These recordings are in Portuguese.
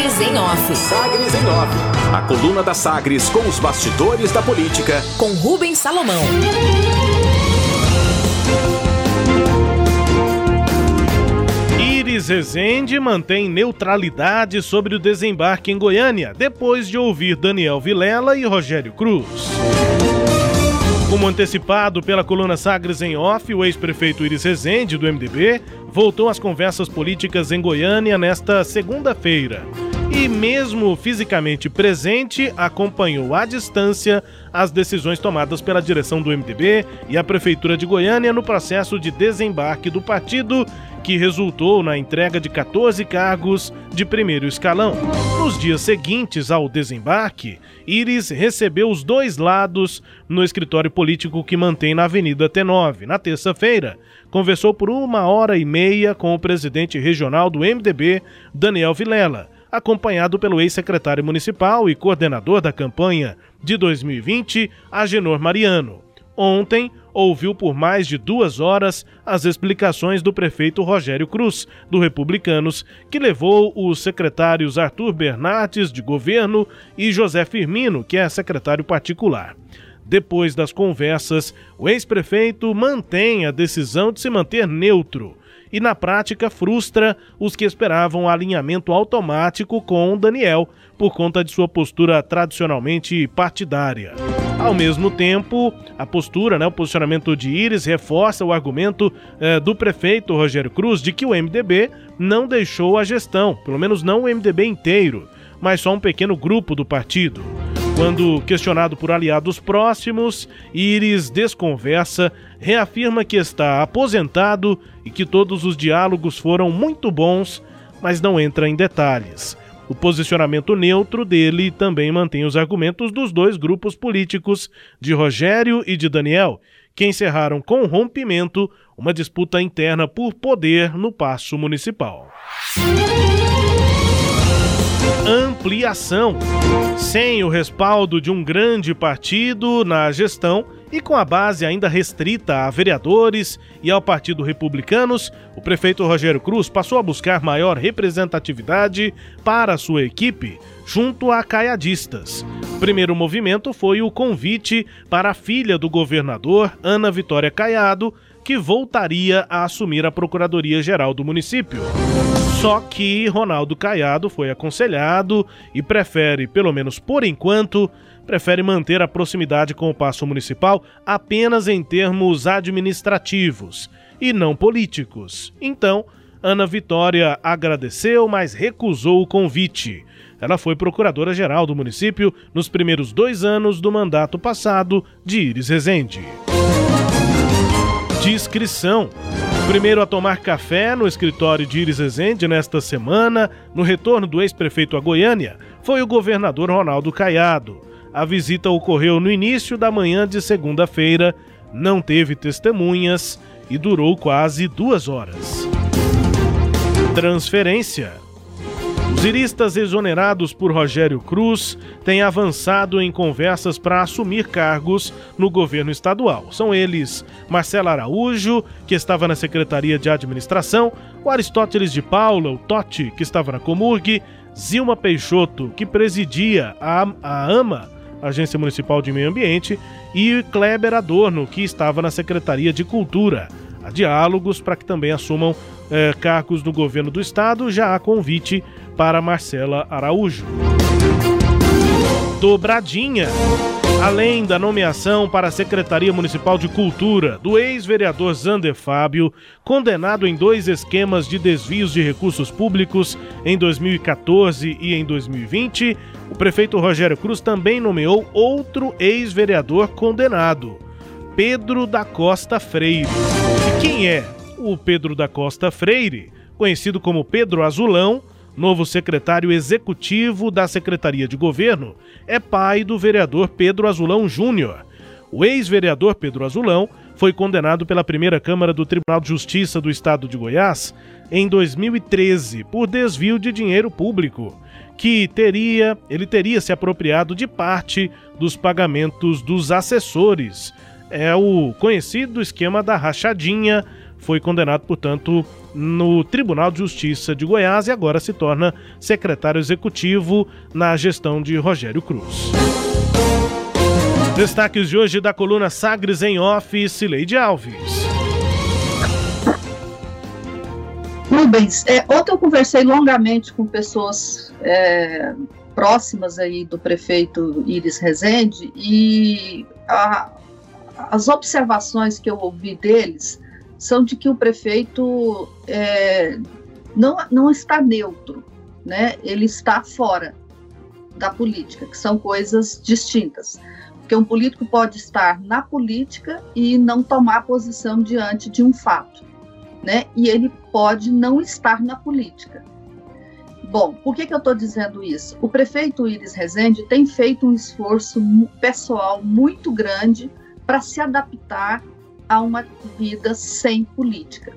Sagres em Off. Sagres em Off. A coluna da Sagres com os bastidores da política. Com Rubens Salomão. Iris Rezende mantém neutralidade sobre o desembarque em Goiânia, depois de ouvir Daniel Vilela e Rogério Cruz. Como antecipado pela coluna Sagres em Off, o ex-prefeito Iris Rezende, do MDB, voltou às conversas políticas em Goiânia nesta segunda-feira. E, mesmo fisicamente presente, acompanhou à distância as decisões tomadas pela direção do MDB e a Prefeitura de Goiânia no processo de desembarque do partido que resultou na entrega de 14 cargos de primeiro escalão. Nos dias seguintes ao desembarque, Iris recebeu os dois lados no escritório político que mantém na Avenida T9. Na terça-feira, conversou por uma hora e meia com o presidente regional do MDB, Daniel Vilela, acompanhado pelo ex-secretário municipal e coordenador da campanha de 2020, Agenor Mariano. Ontem, ouviu por mais de duas horas as explicações do prefeito Rogério Cruz, do Republicanos, que levou os secretários Arthur Bernardes, de governo, e José Firmino, que é secretário particular. Depois das conversas, o ex-prefeito mantém a decisão de se manter neutro e, na prática, frustra os que esperavam alinhamento automático com Daniel por conta de sua postura tradicionalmente partidária. Ao mesmo tempo, a postura, né, o posicionamento de Iris reforça o argumento eh, do prefeito Rogério Cruz de que o MDB não deixou a gestão, pelo menos não o MDB inteiro, mas só um pequeno grupo do partido. Quando questionado por aliados próximos, Iris desconversa, reafirma que está aposentado e que todos os diálogos foram muito bons, mas não entra em detalhes. O posicionamento neutro dele também mantém os argumentos dos dois grupos políticos, de Rogério e de Daniel, que encerraram com rompimento uma disputa interna por poder no Paço Municipal ampliação. Sem o respaldo de um grande partido na gestão e com a base ainda restrita a vereadores e ao Partido Republicanos, o prefeito Rogério Cruz passou a buscar maior representatividade para sua equipe junto a caiadistas. O primeiro movimento foi o convite para a filha do governador, Ana Vitória Caiado, que voltaria a assumir a Procuradoria-Geral do município. Só que Ronaldo Caiado foi aconselhado e prefere, pelo menos por enquanto, prefere manter a proximidade com o Paço Municipal apenas em termos administrativos e não políticos. Então, Ana Vitória agradeceu, mas recusou o convite. Ela foi procuradora-geral do município nos primeiros dois anos do mandato passado de Iris Rezende de inscrição. Primeiro a tomar café no escritório de Iris Rezende nesta semana, no retorno do ex-prefeito a Goiânia, foi o governador Ronaldo Caiado. A visita ocorreu no início da manhã de segunda-feira, não teve testemunhas e durou quase duas horas. Transferência. Os iristas exonerados por Rogério Cruz têm avançado em conversas para assumir cargos no governo estadual. São eles Marcelo Araújo, que estava na Secretaria de Administração, o Aristóteles de Paula, o Totti, que estava na Comurg, Zilma Peixoto, que presidia a, a AMA, Agência Municipal de Meio Ambiente, e Kleber Adorno, que estava na Secretaria de Cultura. Há diálogos para que também assumam eh, cargos no governo do estado. Já há convite para Marcela Araújo. Dobradinha. Além da nomeação para a Secretaria Municipal de Cultura do ex-vereador Zander Fábio, condenado em dois esquemas de desvios de recursos públicos em 2014 e em 2020, o prefeito Rogério Cruz também nomeou outro ex-vereador condenado, Pedro da Costa Freire. E quem é o Pedro da Costa Freire? Conhecido como Pedro Azulão, novo secretário executivo da Secretaria de Governo, é pai do vereador Pedro Azulão Júnior. O ex-vereador Pedro Azulão foi condenado pela primeira Câmara do Tribunal de Justiça do Estado de Goiás em 2013 por desvio de dinheiro público, que teria, ele teria se apropriado de parte dos pagamentos dos assessores. É o conhecido esquema da rachadinha foi condenado, portanto, no Tribunal de Justiça de Goiás e agora se torna secretário executivo na gestão de Rogério Cruz. Destaques de hoje da coluna Sagres em Off, Cileide Alves. Rubens, é, ontem eu conversei longamente com pessoas é, próximas aí do prefeito Iris Rezende e a, as observações que eu ouvi deles são de que o prefeito é, não, não está neutro, né? ele está fora da política, que são coisas distintas. Porque um político pode estar na política e não tomar posição diante de um fato, né? E ele pode não estar na política. Bom, por que, que eu estou dizendo isso? O prefeito Iris Rezende tem feito um esforço pessoal muito grande para se adaptar a uma vida sem política.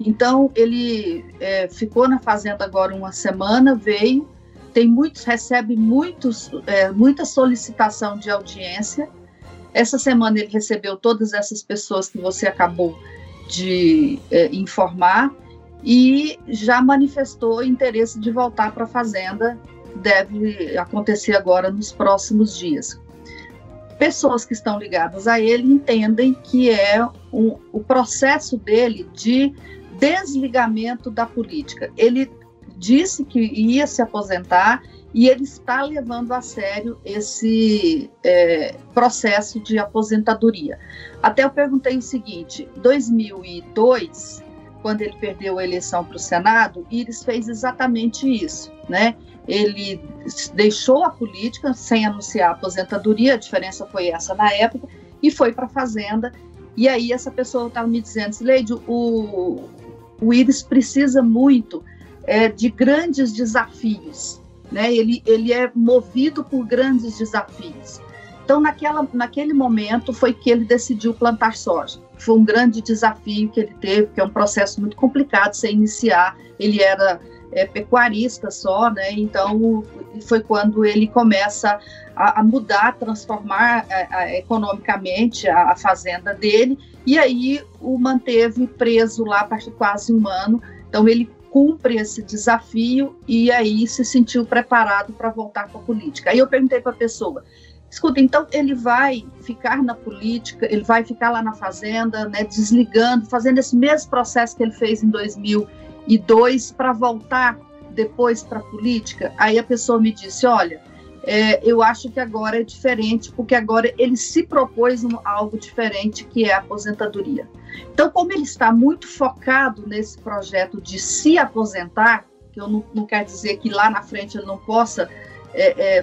Então, ele é, ficou na fazenda agora uma semana, veio, tem muitos, recebe muitos, é, muita solicitação de audiência. Essa semana ele recebeu todas essas pessoas que você acabou de é, informar e já manifestou interesse de voltar para a fazenda. Deve acontecer agora nos próximos dias. Pessoas que estão ligadas a ele entendem que é um, o processo dele de desligamento da política. Ele disse que ia se aposentar e ele está levando a sério esse é, processo de aposentadoria. Até eu perguntei o seguinte: 2002, quando ele perdeu a eleição para o Senado, Iris fez exatamente isso, né? Ele deixou a política sem anunciar a aposentadoria, a diferença foi essa na época, e foi para a Fazenda. E aí essa pessoa estava me dizendo, Leide, o, o Iris precisa muito é, de grandes desafios, né? Ele, ele é movido por grandes desafios. Então, naquela, naquele momento, foi que ele decidiu plantar soja. Foi um grande desafio que ele teve, que é um processo muito complicado você iniciar. Ele era é, pecuarista só, né? Então, foi quando ele começa a, a mudar, transformar a, a, economicamente a, fazenda dele, e aí o manteve preso lá por quase um ano. Então, ele cumpre esse desafio e aí se sentiu preparado para voltar para a política. Aí eu perguntei para a pessoa, escuta, então ele vai ficar na política, ele vai ficar lá na fazenda, né, desligando, fazendo esse mesmo processo que ele fez em 2002 para voltar depois para a política? Aí a pessoa me disse, olha, é, eu acho que agora é diferente, porque agora ele se propôs um, algo diferente, que é a aposentadoria. Então, como ele está muito focado nesse projeto de se aposentar, que eu não, não quero dizer que lá na frente ele não possa é, é,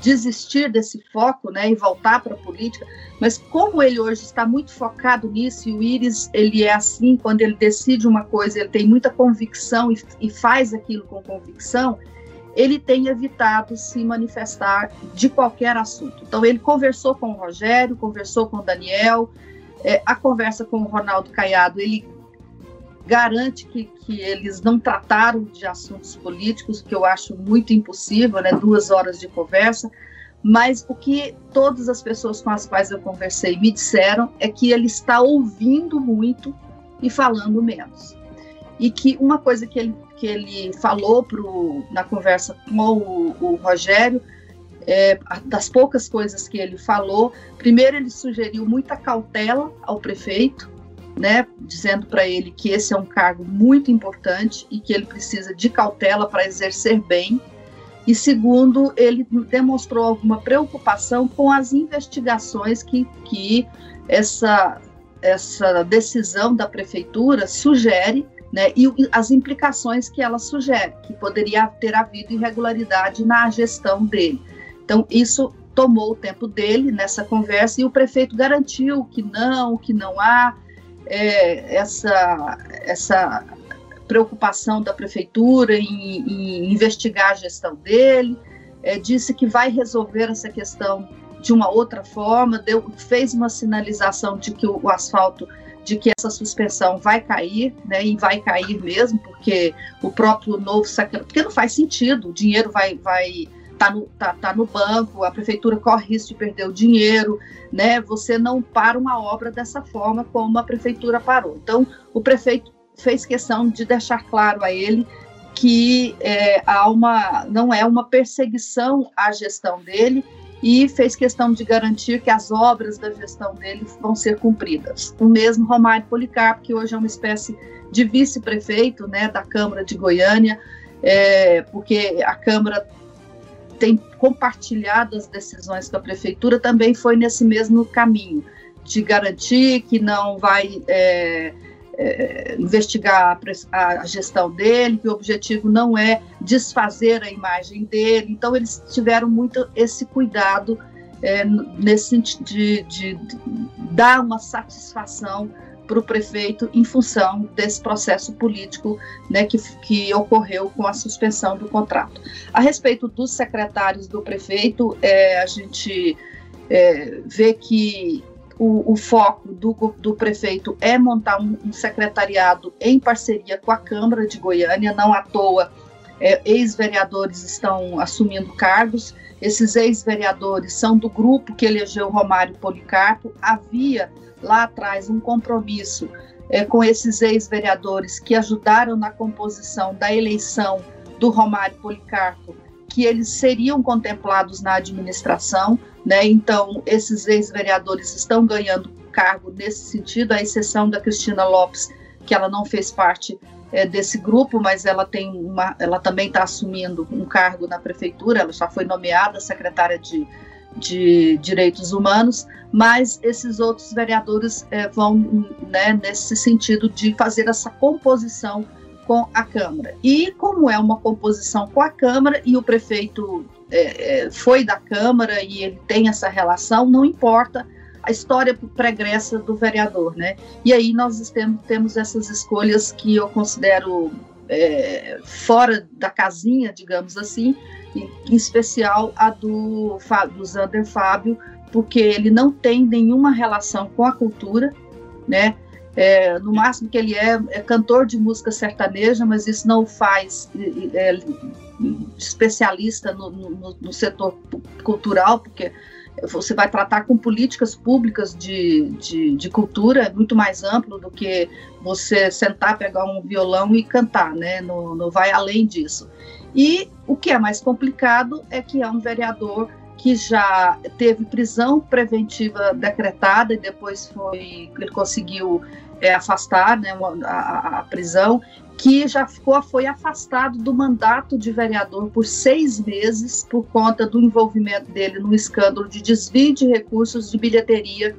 desistir desse foco né, e voltar para a política, mas como ele hoje está muito focado nisso, e o Iris ele é assim, quando ele decide uma coisa, ele tem muita convicção e, e faz aquilo com convicção, ele tem evitado se manifestar de qualquer assunto. Então, ele conversou com o Rogério, conversou com o Daniel, é, a conversa com o Ronaldo Caiado, ele garante que, que eles não trataram de assuntos políticos, que eu acho muito impossível, né? Duas horas de conversa. Mas o que todas as pessoas com as quais eu conversei me disseram é que ele está ouvindo muito e falando menos. E que uma coisa que ele que ele falou pro, na conversa com o, o Rogério, é, das poucas coisas que ele falou, primeiro ele sugeriu muita cautela ao prefeito, né, dizendo para ele que esse é um cargo muito importante e que ele precisa de cautela para exercer bem. E segundo, ele demonstrou alguma preocupação com as investigações que, que essa, essa decisão da prefeitura sugere né, e as implicações que ela sugere, que poderia ter havido irregularidade na gestão dele. Então, isso tomou o tempo dele nessa conversa e o prefeito garantiu que não, que não há é, essa, essa preocupação da prefeitura em, em investigar a gestão dele, é, disse que vai resolver essa questão de uma outra forma, deu, fez uma sinalização de que o, o asfalto de que essa suspensão vai cair, né, e vai cair mesmo, porque o próprio novo porque não faz sentido, o dinheiro vai vai está no, tá, tá no banco, a prefeitura corre risco de perder o dinheiro, né? Você não para uma obra dessa forma como a prefeitura parou. Então, o prefeito fez questão de deixar claro a ele que é, há uma, não é uma perseguição à gestão dele e fez questão de garantir que as obras da gestão dele vão ser cumpridas. O mesmo Romário Policarpo, que hoje é uma espécie de vice-prefeito né, da Câmara de Goiânia, é, porque a Câmara tem compartilhado as decisões com a Prefeitura, também foi nesse mesmo caminho, de garantir que não vai é, é, investigar a, a, gestão dele, que o objetivo não é desfazer a imagem dele. Então, eles tiveram muito esse cuidado é, nesse sentido de, de, de, dar uma satisfação para o prefeito em função desse processo político né, que, que ocorreu com a suspensão do contrato. A respeito dos secretários do prefeito, é, a gente é, vê que o, o, foco do, do prefeito é montar um, um, secretariado em parceria com a Câmara de Goiânia, não à toa. É, ex-vereadores estão assumindo cargos. Esses ex-vereadores são do grupo que elegeu Romário Policarpo. Havia lá atrás um compromisso é, com esses ex-vereadores que ajudaram na composição da eleição do Romário Policarpo, que eles seriam contemplados na administração, né? Então, esses ex-vereadores estão ganhando cargo nesse sentido, à exceção da Cristina Lopes, que ela não fez parte é, desse grupo, mas ela tem uma, ela também está assumindo um cargo na prefeitura, ela já foi nomeada secretária de, de Direitos Humanos, mas esses outros vereadores é, vão né, nesse sentido de fazer essa composição com a Câmara. E como é uma composição com a Câmara e o prefeito é, foi da Câmara e ele tem essa relação, não importa a história pregressa do vereador, né? E aí nós temos, temos essas escolhas que eu considero é, fora da casinha, digamos assim, em, especial a do, do Zander Fábio, porque ele não tem nenhuma relação com a cultura, né? É, no máximo que ele é, é, cantor de música sertaneja, mas isso não o faz é, especialista no, no, no, setor cultural, porque você vai tratar com políticas públicas de, de, de, cultura, muito mais amplo do que você sentar, pegar um violão e cantar, né? Não, não vai além disso. E o que é mais complicado é que é um vereador que já teve prisão preventiva decretada e depois foi ele conseguiu é, afastar né, a, a, prisão, que já ficou, foi afastado do mandato de vereador por seis meses por conta do envolvimento dele no escândalo de desvio de recursos de bilheteria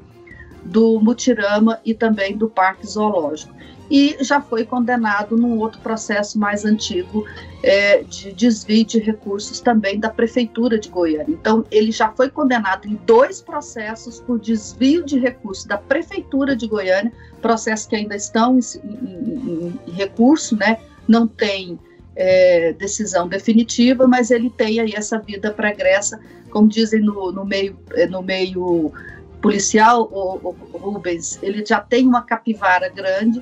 do Mutirama e também do Parque Zoológico e já foi condenado num outro processo mais antigo é, de desvio de recursos também da Prefeitura de Goiânia. Então, ele já foi condenado em dois processos por desvio de recursos da Prefeitura de Goiânia, processos que ainda estão em, em, em recurso, né? não tem é, decisão definitiva, mas ele tem aí essa vida pregressa, como dizem no, no meio, é, no meio policial, o, o Rubens, ele já tem uma capivara grande,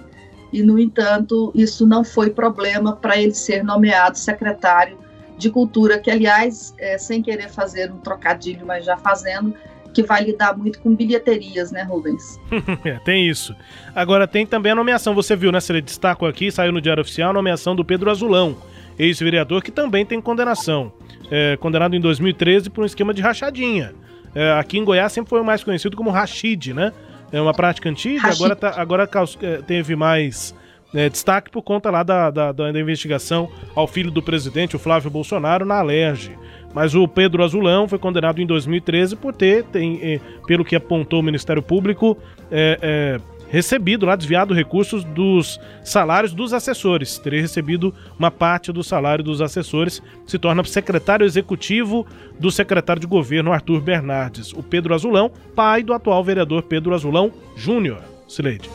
e, no entanto, isso não foi problema para ele ser nomeado secretário de Cultura, que, aliás, é, sem querer fazer um trocadilho, mas já fazendo, que vai lidar muito com bilheterias, né, Rubens? é, tem isso. Agora, tem também a nomeação, você viu, né, se ele destacou aqui, saiu no Diário Oficial, a nomeação do Pedro Azulão, ex-vereador, que também tem condenação. É, condenado em 2013 por um esquema de rachadinha. É, aqui em Goiás sempre foi o mais conhecido como Rachid, né? é uma prática antiga, agora, tá, agora é, teve mais é, destaque por conta lá da, da, da, investigação ao filho do presidente, o Flávio Bolsonaro, na Alerj. Mas o Pedro Azulão foi condenado em 2013 por ter, tem, é, pelo que apontou o Ministério Público, é, é recebido lá, desviado recursos dos salários dos assessores. Teria recebido uma parte do salário dos assessores, se torna secretário executivo do secretário de governo Arthur Bernardes. O Pedro Azulão, pai do atual vereador Pedro Azulão Júnior. Sileide.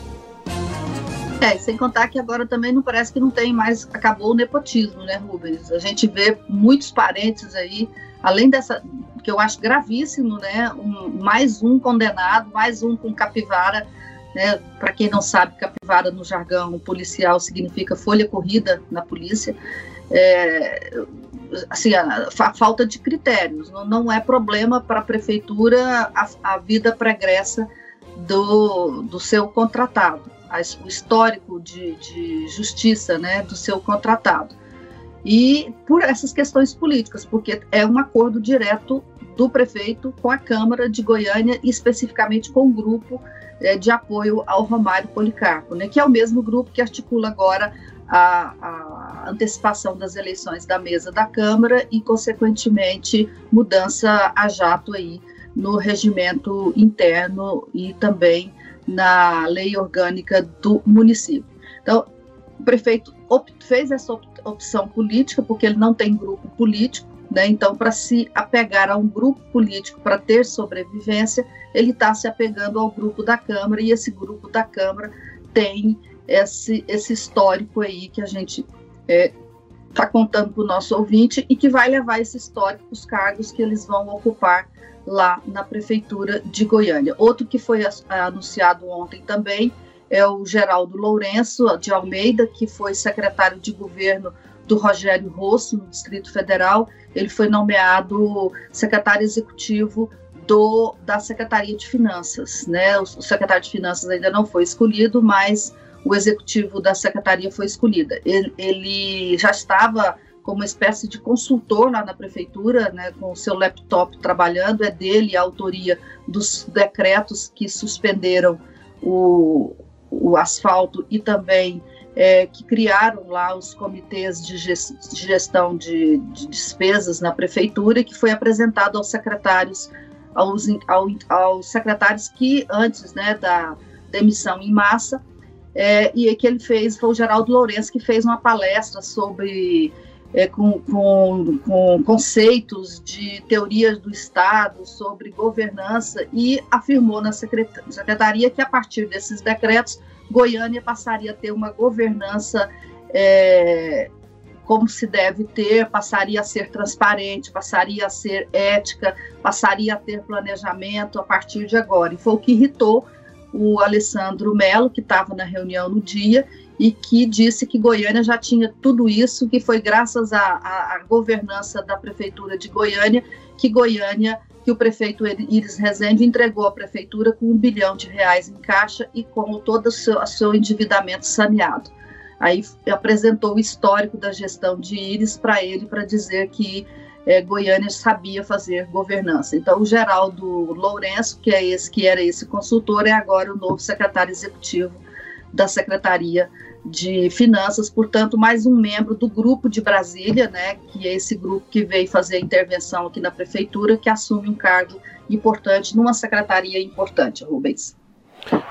É, sem contar que agora também não parece que não tem mais, acabou o nepotismo, né, Rubens? A gente vê muitos parentes aí, além dessa, que eu acho gravíssimo, né, um, mais um condenado, mais um com capivara né? Para quem não sabe, capivara no jargão policial significa folha corrida na polícia. É, assim, a, a, falta de critérios. Não, não é problema para a prefeitura a, vida pregressa do, do seu contratado, a, o histórico de, de justiça né, do seu contratado. E por essas questões políticas, porque é um acordo direto do prefeito com a Câmara de Goiânia, especificamente com o grupo de apoio ao Romário Policarpo, né, que é o mesmo grupo que articula agora a, a, antecipação das eleições da mesa da Câmara e, consequentemente, mudança a jato aí no regimento interno e também na lei orgânica do município. Então, o prefeito fez essa opção política porque ele não tem grupo político, né? Então, para se apegar a um grupo político para ter sobrevivência, ele está se apegando ao grupo da Câmara e esse grupo da Câmara tem esse, esse histórico aí que a gente está é, tá contando para o nosso ouvinte e que vai levar esse histórico para os cargos que eles vão ocupar lá na Prefeitura de Goiânia. Outro que foi anunciado ontem também é o Geraldo Lourenço de Almeida, que foi secretário de governo do Rogério Rosso, no Distrito Federal. Ele foi nomeado secretário executivo do, da Secretaria de Finanças. Né? O, o secretário de Finanças ainda não foi escolhido, mas o executivo da secretaria foi escolhida. Ele, ele já estava como uma espécie de consultor lá na prefeitura, né, com o seu laptop trabalhando, é dele a autoria dos decretos que suspenderam o, o asfalto e também é, que criaram lá os comitês de gestão de, de, despesas na prefeitura, que foi apresentado aos secretários, aos, aos secretários que antes né, da demissão em massa é, e que ele fez, foi o Geraldo Lourenço, que fez uma palestra sobre, é, com, com, com, conceitos de teorias do Estado, sobre governança, e afirmou na secretaria que a partir desses decretos, Goiânia passaria a ter uma governança é, como se deve ter, passaria a ser transparente, passaria a ser ética, passaria a ter planejamento a partir de agora. E foi o que irritou o Alessandro Melo, que estava na reunião no dia, e que disse que Goiânia já tinha tudo isso, que foi graças à, governança da prefeitura de Goiânia que Goiânia, que o prefeito Iris Rezende entregou à prefeitura com um bilhão de reais em caixa e com todo o seu, o seu endividamento saneado. Aí apresentou o histórico da gestão de Iris para ele, para dizer que é, Goiânia sabia fazer governança. Então, o Geraldo Lourenço, que é esse que era esse consultor, é agora o novo secretário executivo da Secretaria de Finanças, portanto, mais um membro do grupo de Brasília, né, que é esse grupo que veio fazer a intervenção aqui na prefeitura, que assume um cargo importante numa secretaria importante, Rubens.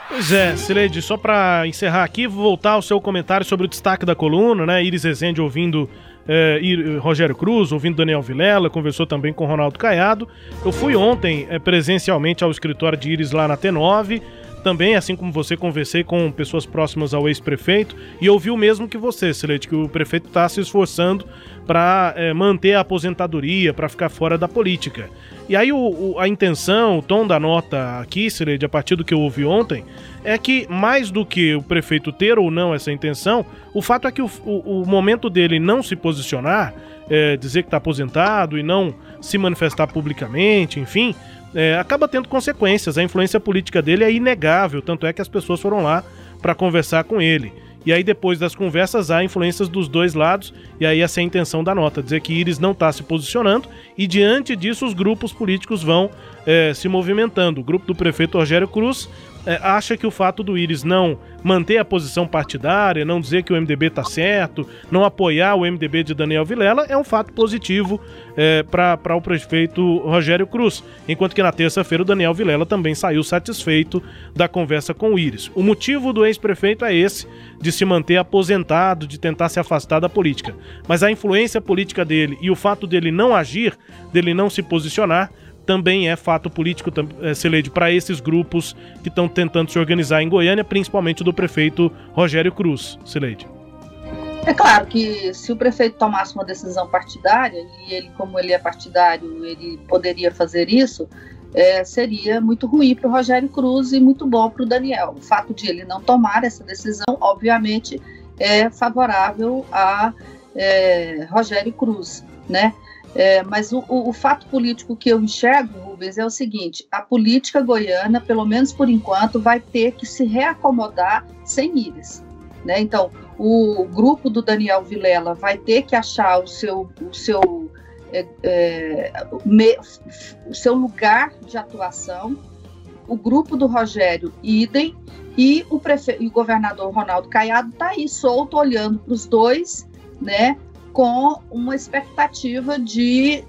Pois é, Sileide, só para encerrar aqui, vou voltar ao seu comentário sobre o destaque da coluna, né? Iris Rezende ouvindo é, Rogério Cruz, ouvindo Daniel Vilela, conversou também com Ronaldo Caiado. Eu fui ontem é, presencialmente ao escritório de Iris lá na T9. Também, assim como você, conversei com pessoas próximas ao ex-prefeito e ouvi o mesmo que você, Silete, que o prefeito está se esforçando para é, manter a aposentadoria, para ficar fora da política. E aí o, o, a intenção, o tom da nota aqui, Sileide, a partir do que eu ouvi ontem, é que mais do que o prefeito ter ou não essa intenção, o fato é que o, o, o momento dele não se posicionar, é, dizer que está aposentado e não se manifestar publicamente, enfim, é, acaba tendo consequências. A influência política dele é inegável, tanto é que as pessoas foram lá para conversar com ele. E aí, depois das conversas, há influências dos dois lados, e aí essa é a intenção da nota, dizer que Iris não está se posicionando, e diante disso os grupos políticos vão é, se movimentando. O grupo do prefeito Rogério Cruz é, acha que o fato do Iris não manter a posição partidária, não dizer que o MDB está certo, não apoiar o MDB de Daniel Vilela é um fato positivo é, para o prefeito Rogério Cruz. Enquanto que na terça-feira o Daniel Vilela também saiu satisfeito da conversa com o Iris. O motivo do ex-prefeito é esse, de se manter aposentado, de tentar se afastar da política. Mas a influência política dele e o fato dele não agir, dele não se posicionar, também é fato político, é, Celede, para esses grupos que estão tentando se organizar em Goiânia, principalmente do prefeito Rogério Cruz, Celede. É claro que se o prefeito tomasse uma decisão partidária, e ele, como ele é partidário, ele poderia fazer isso, é, seria muito ruim para o Rogério Cruz e muito bom para o Daniel. O fato de ele não tomar essa decisão, obviamente, é favorável a é, Rogério Cruz, né? É, mas o, o, o, fato político que eu enxergo, Rubens, é o seguinte: a política goiana, pelo menos por enquanto, vai ter que se reacomodar sem íris. Né? Então, o grupo do Daniel Vilela vai ter que achar o seu, o seu, é, é, me, o seu lugar de atuação. O grupo do Rogério, idem, e o, prefe... e o governador Ronaldo Caiado está aí solto, olhando para os dois, né? Com uma expectativa de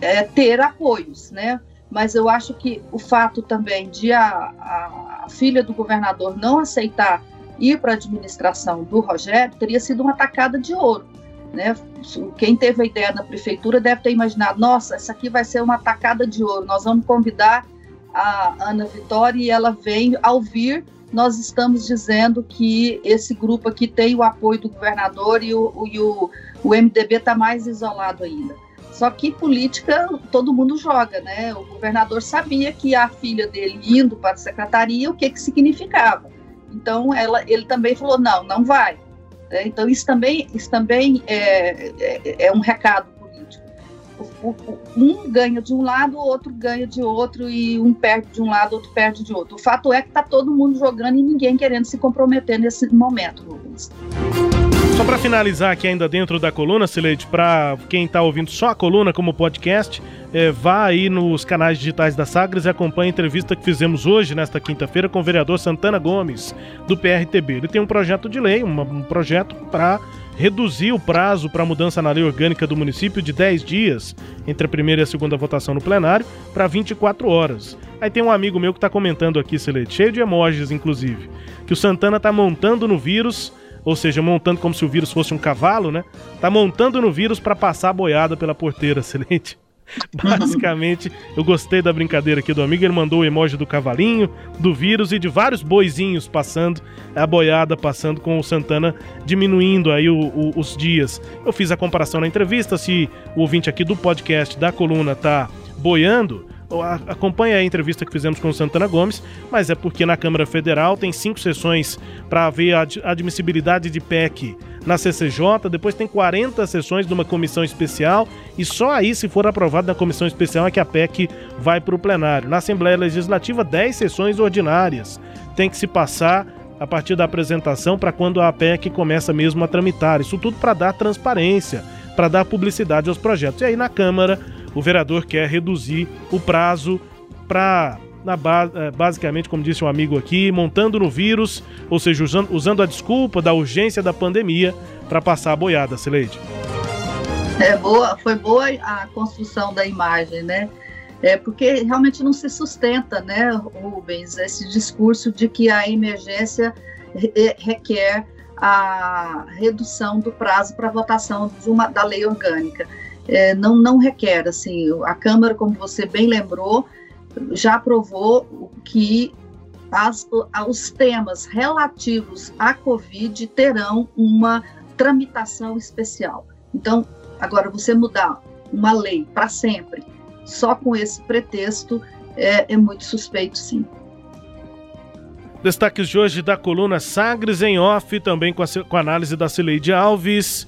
é, ter apoios, né? Mas eu acho que o fato também de a, a, filha do governador não aceitar ir para a administração do Rogério teria sido uma tacada de ouro. Né? Quem teve a ideia na prefeitura deve ter imaginado: nossa, essa aqui vai ser uma tacada de ouro. Nós vamos convidar a Ana Vitória e ela vem ao vir nós estamos dizendo que esse grupo aqui tem o apoio do governador e o, e o, o MDB está mais isolado ainda. Só que política todo mundo joga, né? O governador sabia que a filha dele indo para a secretaria, o que, que significava. Então ela, ele também falou: não, não vai. É, então isso também, isso também é, é, é um recado um ganha de um lado, o outro ganha de outro, e um perde de um lado, outro perde de outro. O fato é que está todo mundo jogando e ninguém querendo se comprometer nesse momento, Rubens. Só para finalizar aqui ainda dentro da coluna, Sileide, para quem está ouvindo só a coluna como podcast, é, vá aí nos canais digitais da Sagres e acompanhe a entrevista que fizemos hoje, nesta quinta-feira, com o vereador Santana Gomes, do PRTB. Ele tem um projeto de lei, uma, um projeto para reduzir o prazo para a mudança na lei orgânica do município de 10 dias, entre a primeira e a segunda votação no plenário, para 24 horas. Aí tem um amigo meu que está comentando aqui, Celete, cheio de emojis, inclusive, que o Santana está montando no vírus, ou seja, montando como se o vírus fosse um cavalo, né? Tá montando no vírus para passar a boiada pela porteira, Celete. Basicamente, eu gostei da brincadeira aqui do amigo. Ele mandou o emoji do cavalinho, do vírus e de vários boizinhos passando, a boiada passando com o Santana diminuindo aí o, o, os dias. Eu fiz a comparação na entrevista. Se o ouvinte aqui do podcast da coluna tá boiando, acompanha a entrevista que fizemos com o Santana Gomes, mas é porque na Câmara Federal tem cinco sessões para ver a admissibilidade de PEC na CCJ, depois tem 40 sessões de uma comissão especial e só aí, se for aprovado na comissão especial, é que a PEC vai para o plenário. Na Assembleia Legislativa, 10 sessões ordinárias. Tem que se passar a partir da apresentação para quando a PEC começa mesmo a tramitar. Isso tudo para dar transparência, para dar publicidade aos projetos. E aí na Câmara, o vereador quer reduzir o prazo para na é, basicamente, como disse um amigo aqui, montando no vírus, ou seja, usando, usando a desculpa da urgência da pandemia para passar a boiada, Sileide. É boa, foi boa a construção da imagem, né? É porque realmente não se sustenta, né, Rubens, esse discurso de que a emergência requer a redução do prazo para votação uma, da lei orgânica. É, não, não requer, assim, a Câmara, como você bem lembrou, já aprovou que as, os temas relativos à Covid terão uma tramitação especial. Então, agora, você mudar uma lei para sempre, só com esse pretexto, é, é muito suspeito, sim. Destaques de hoje da coluna Sagres em Off, também com a, com a análise da Cileide Alves